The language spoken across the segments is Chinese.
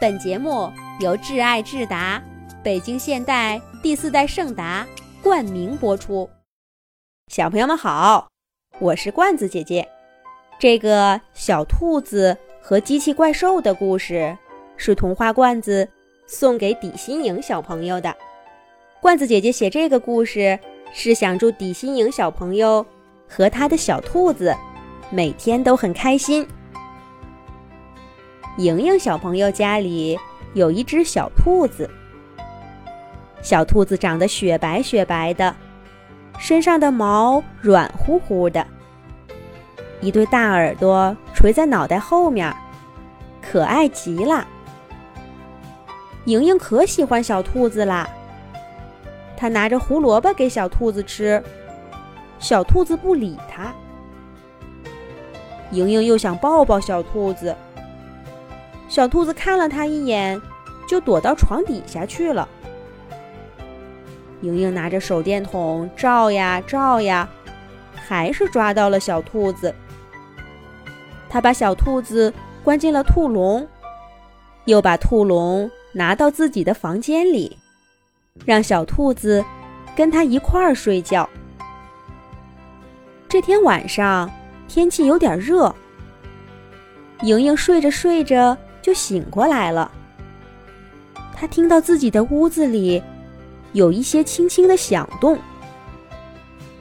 本节目由挚爱智达、北京现代第四代圣达冠名播出。小朋友们好，我是罐子姐姐。这个小兔子和机器怪兽的故事是童话罐子送给底心营小朋友的。罐子姐姐写这个故事是想祝底心营小朋友和他的小兔子每天都很开心。莹莹小朋友家里有一只小兔子，小兔子长得雪白雪白的，身上的毛软乎乎的，一对大耳朵垂在脑袋后面，可爱极了。莹莹可喜欢小兔子啦，她拿着胡萝卜给小兔子吃，小兔子不理她。莹莹又想抱抱小兔子。小兔子看了它一眼，就躲到床底下去了。莹莹拿着手电筒照呀照呀，还是抓到了小兔子。她把小兔子关进了兔笼，又把兔笼拿到自己的房间里，让小兔子跟它一块儿睡觉。这天晚上天气有点热，莹莹睡着睡着。就醒过来了。他听到自己的屋子里有一些轻轻的响动，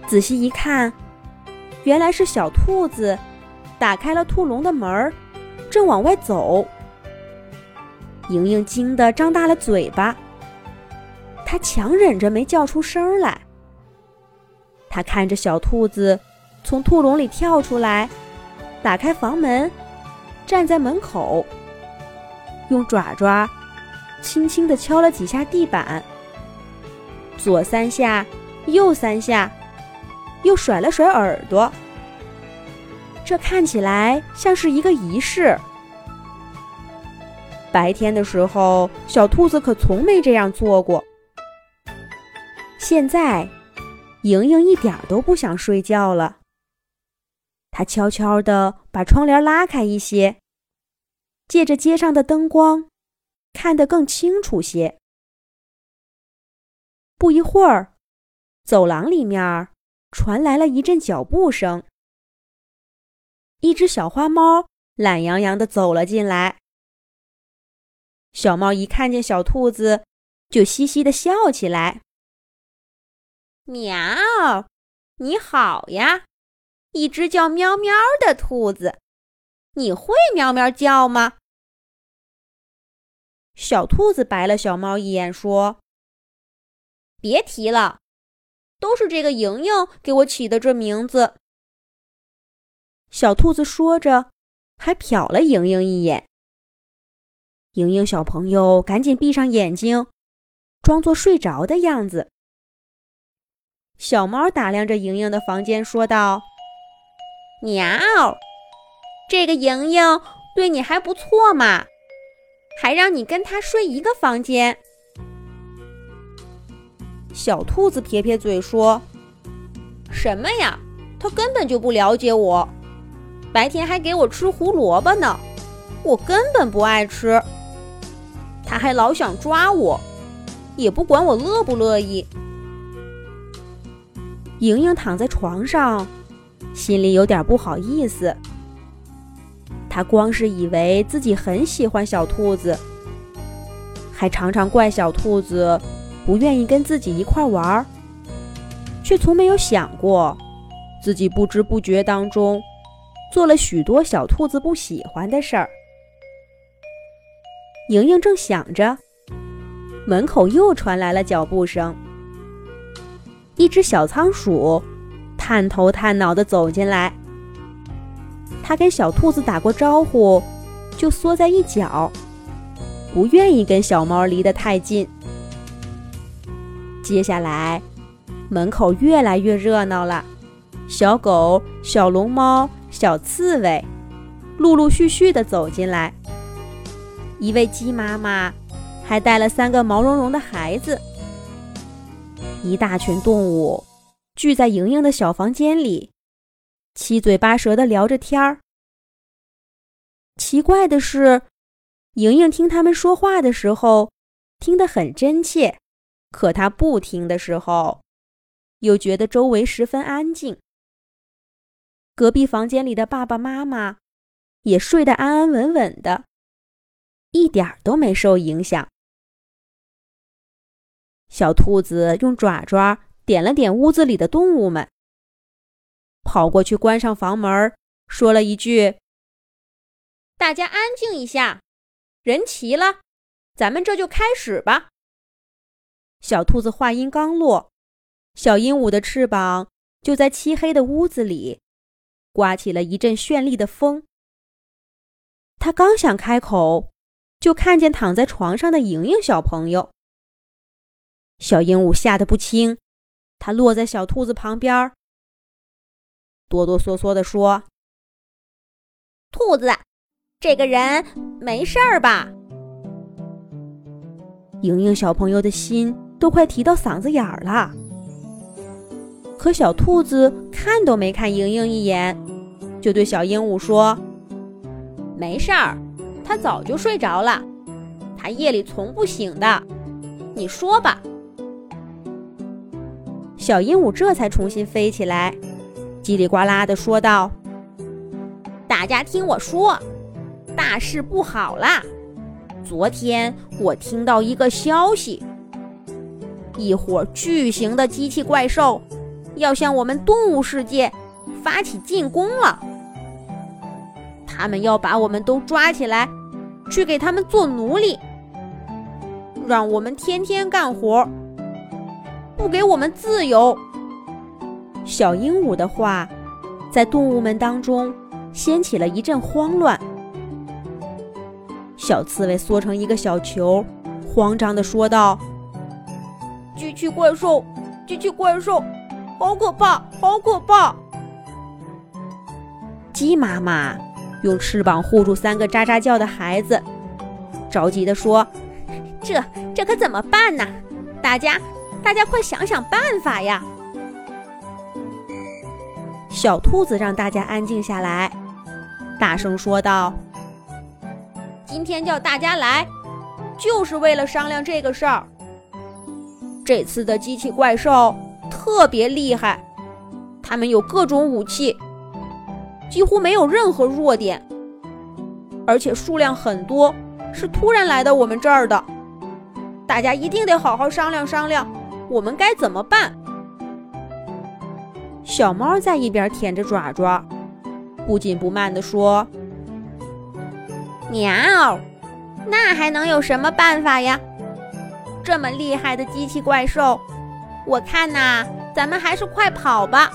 仔细一看，原来是小兔子打开了兔笼的门儿，正往外走。莹莹惊得张大了嘴巴，她强忍着没叫出声来。她看着小兔子从兔笼里跳出来，打开房门，站在门口。用爪爪轻轻地敲了几下地板，左三下，右三下，又甩了甩耳朵。这看起来像是一个仪式。白天的时候，小兔子可从没这样做过。现在，莹莹一点都不想睡觉了。她悄悄地把窗帘拉开一些。借着街上的灯光，看得更清楚些。不一会儿，走廊里面传来了一阵脚步声。一只小花猫懒洋洋地走了进来。小猫一看见小兔子，就嘻嘻地笑起来：“喵，你好呀，一只叫喵喵的兔子。”你会喵喵叫吗？小兔子白了小猫一眼，说：“别提了，都是这个莹莹给我起的这名字。”小兔子说着，还瞟了莹莹一眼。莹莹小朋友赶紧闭上眼睛，装作睡着的样子。小猫打量着莹莹的房间，说道：“喵。”这个莹莹对你还不错嘛，还让你跟她睡一个房间。小兔子撇撇嘴说：“什么呀？他根本就不了解我，白天还给我吃胡萝卜呢，我根本不爱吃。他还老想抓我，也不管我乐不乐意。”莹莹躺在床上，心里有点不好意思。他光是以为自己很喜欢小兔子，还常常怪小兔子不愿意跟自己一块玩儿，却从没有想过自己不知不觉当中做了许多小兔子不喜欢的事儿。莹莹正想着，门口又传来了脚步声，一只小仓鼠探头探脑地走进来。他跟小兔子打过招呼，就缩在一角，不愿意跟小猫离得太近。接下来，门口越来越热闹了，小狗、小龙猫、小刺猬，陆陆续续地走进来。一位鸡妈妈还带了三个毛茸茸的孩子。一大群动物聚在莹莹的小房间里。七嘴八舌的聊着天儿。奇怪的是，莹莹听他们说话的时候，听得很真切；可她不听的时候，又觉得周围十分安静。隔壁房间里的爸爸妈妈也睡得安安稳稳的，一点儿都没受影响。小兔子用爪爪点了点屋子里的动物们，跑过去关上房门，说了一句：“大家安静一下，人齐了，咱们这就开始吧。”小兔子话音刚落，小鹦鹉的翅膀就在漆黑的屋子里刮起了一阵绚丽的风。它刚想开口，就看见躺在床上的莹莹小朋友。小鹦鹉吓得不轻，它落在小兔子旁边，哆哆嗦嗦地说：“兔子，这个人没事儿吧？”莹莹小朋友的心都快提到嗓子眼儿了，可小兔子看都没看莹莹一眼，就对小鹦鹉说：“没事儿，他早就睡着了，他夜里从不醒的。你说吧。”小鹦鹉这才重新飞起来，叽里呱啦地说道：“大家听我说，大事不好啦！昨天我听到一个消息，一伙巨型的机器怪兽要向我们动物世界发起进攻了。他们要把我们都抓起来，去给他们做奴隶，让我们天天干活。”不给我们自由。小鹦鹉的话，在动物们当中掀起了一阵慌乱。小刺猬缩成一个小球，慌张地说道：“机器怪兽，机器怪兽，好可怕，好可怕！”鸡妈妈用翅膀护住三个喳喳叫的孩子，着急地说：“这这可怎么办呢？大家。”大家快想想办法呀！小兔子让大家安静下来，大声说道：“今天叫大家来，就是为了商量这个事儿。这次的机器怪兽特别厉害，他们有各种武器，几乎没有任何弱点，而且数量很多，是突然来到我们这儿的。大家一定得好好商量商量。”我们该怎么办？小猫在一边舔着爪爪，不紧不慢地说：“喵，那还能有什么办法呀？这么厉害的机器怪兽，我看呐，咱们还是快跑吧。”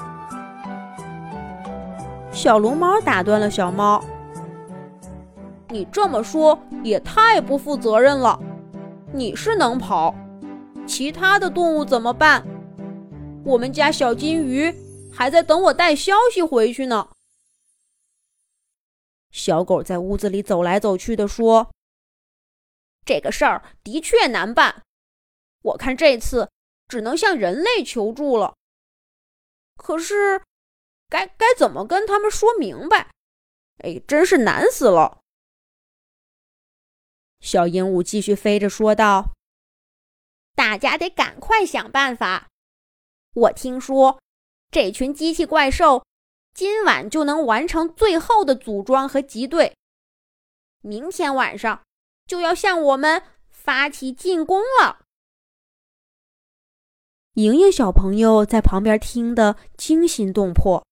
小龙猫打断了小猫：“你这么说也太不负责任了。你是能跑。”其他的动物怎么办？我们家小金鱼还在等我带消息回去呢。小狗在屋子里走来走去的说：“这个事儿的确难办，我看这次只能向人类求助了。可是，该该怎么跟他们说明白？哎，真是难死了。”小鹦鹉继续飞着说道。大家得赶快想办法。我听说，这群机器怪兽今晚就能完成最后的组装和集队，明天晚上就要向我们发起进攻了。莹莹小朋友在旁边听得惊心动魄，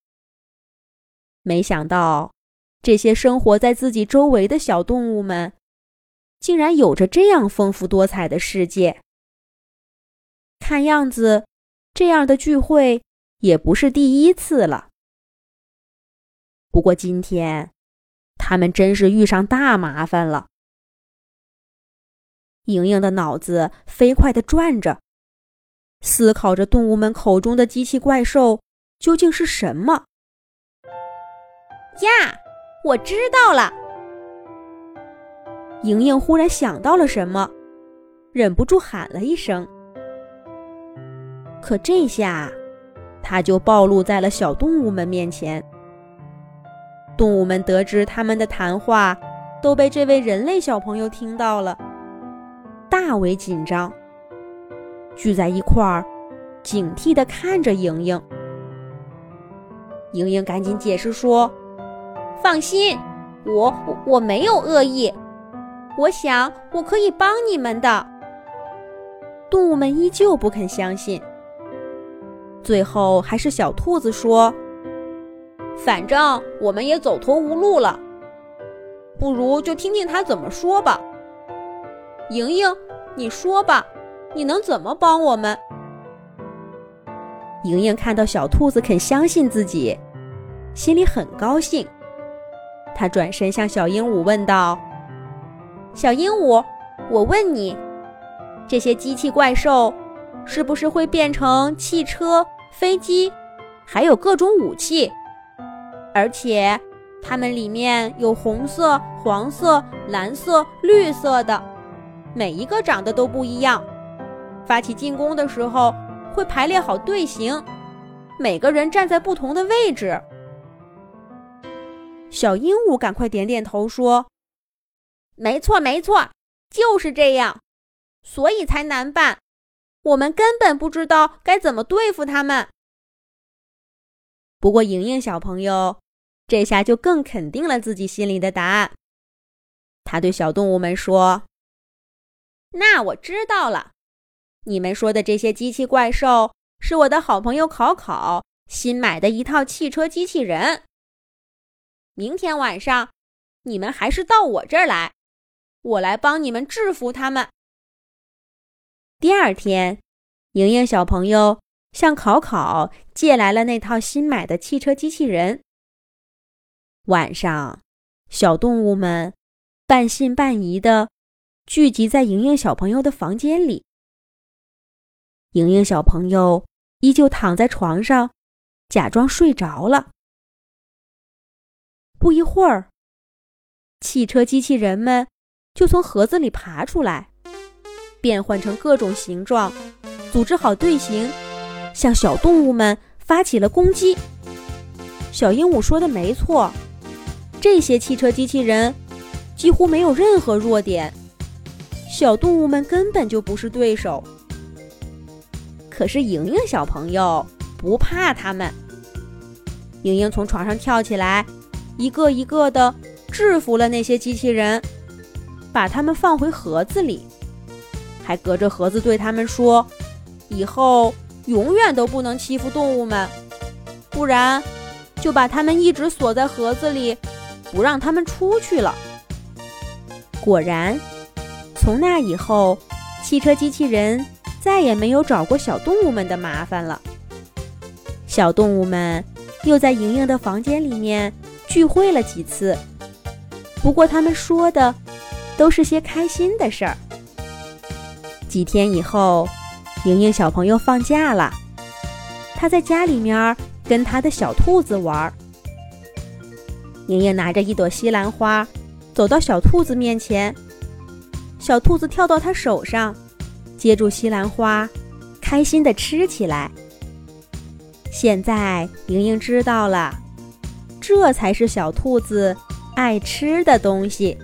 没想到这些生活在自己周围的小动物们，竟然有着这样丰富多彩的世界。看样子，这样的聚会也不是第一次了。不过今天，他们真是遇上大麻烦了。莹莹的脑子飞快地转着，思考着动物们口中的机器怪兽究竟是什么。呀，我知道了！莹莹忽然想到了什么，忍不住喊了一声。可这下，他就暴露在了小动物们面前。动物们得知他们的谈话都被这位人类小朋友听到了，大为紧张，聚在一块儿，警惕地看着莹莹。莹莹赶紧解释说：“放心，我我没有恶意，我想我可以帮你们的。”动物们依旧不肯相信。最后还是小兔子说：“反正我们也走投无路了，不如就听听他怎么说吧。”莹莹，你说吧，你能怎么帮我们？莹莹看到小兔子肯相信自己，心里很高兴。她转身向小鹦鹉问道：“小鹦鹉，我问你，这些机器怪兽……”是不是会变成汽车、飞机，还有各种武器？而且它们里面有红色、黄色、蓝色、绿色的，每一个长得都不一样。发起进攻的时候会排列好队形，每个人站在不同的位置。小鹦鹉赶快点点头说：“没错，没错，就是这样，所以才难办。”我们根本不知道该怎么对付他们。不过，莹莹小朋友这下就更肯定了自己心里的答案。他对小动物们说：“那我知道了，你们说的这些机器怪兽是我的好朋友考考新买的一套汽车机器人。明天晚上，你们还是到我这儿来，我来帮你们制服他们。”第二天，莹莹小朋友向考考借来了那套新买的汽车机器人。晚上，小动物们半信半疑的聚集在莹莹小朋友的房间里。莹莹小朋友依旧躺在床上，假装睡着了。不一会儿，汽车机器人们就从盒子里爬出来。变换成各种形状，组织好队形，向小动物们发起了攻击。小鹦鹉说的没错，这些汽车机器人几乎没有任何弱点，小动物们根本就不是对手。可是莹莹小朋友不怕他们，莹莹从床上跳起来，一个一个的制服了那些机器人，把它们放回盒子里。还隔着盒子对他们说：“以后永远都不能欺负动物们，不然就把他们一直锁在盒子里，不让他们出去了。”果然，从那以后，汽车机器人再也没有找过小动物们的麻烦了。小动物们又在莹莹的房间里面聚会了几次，不过他们说的都是些开心的事儿。几天以后，莹莹小朋友放假了，她在家里面跟她的小兔子玩。莹莹拿着一朵西兰花，走到小兔子面前，小兔子跳到她手上，接住西兰花，开心地吃起来。现在莹莹知道了，这才是小兔子爱吃的东西。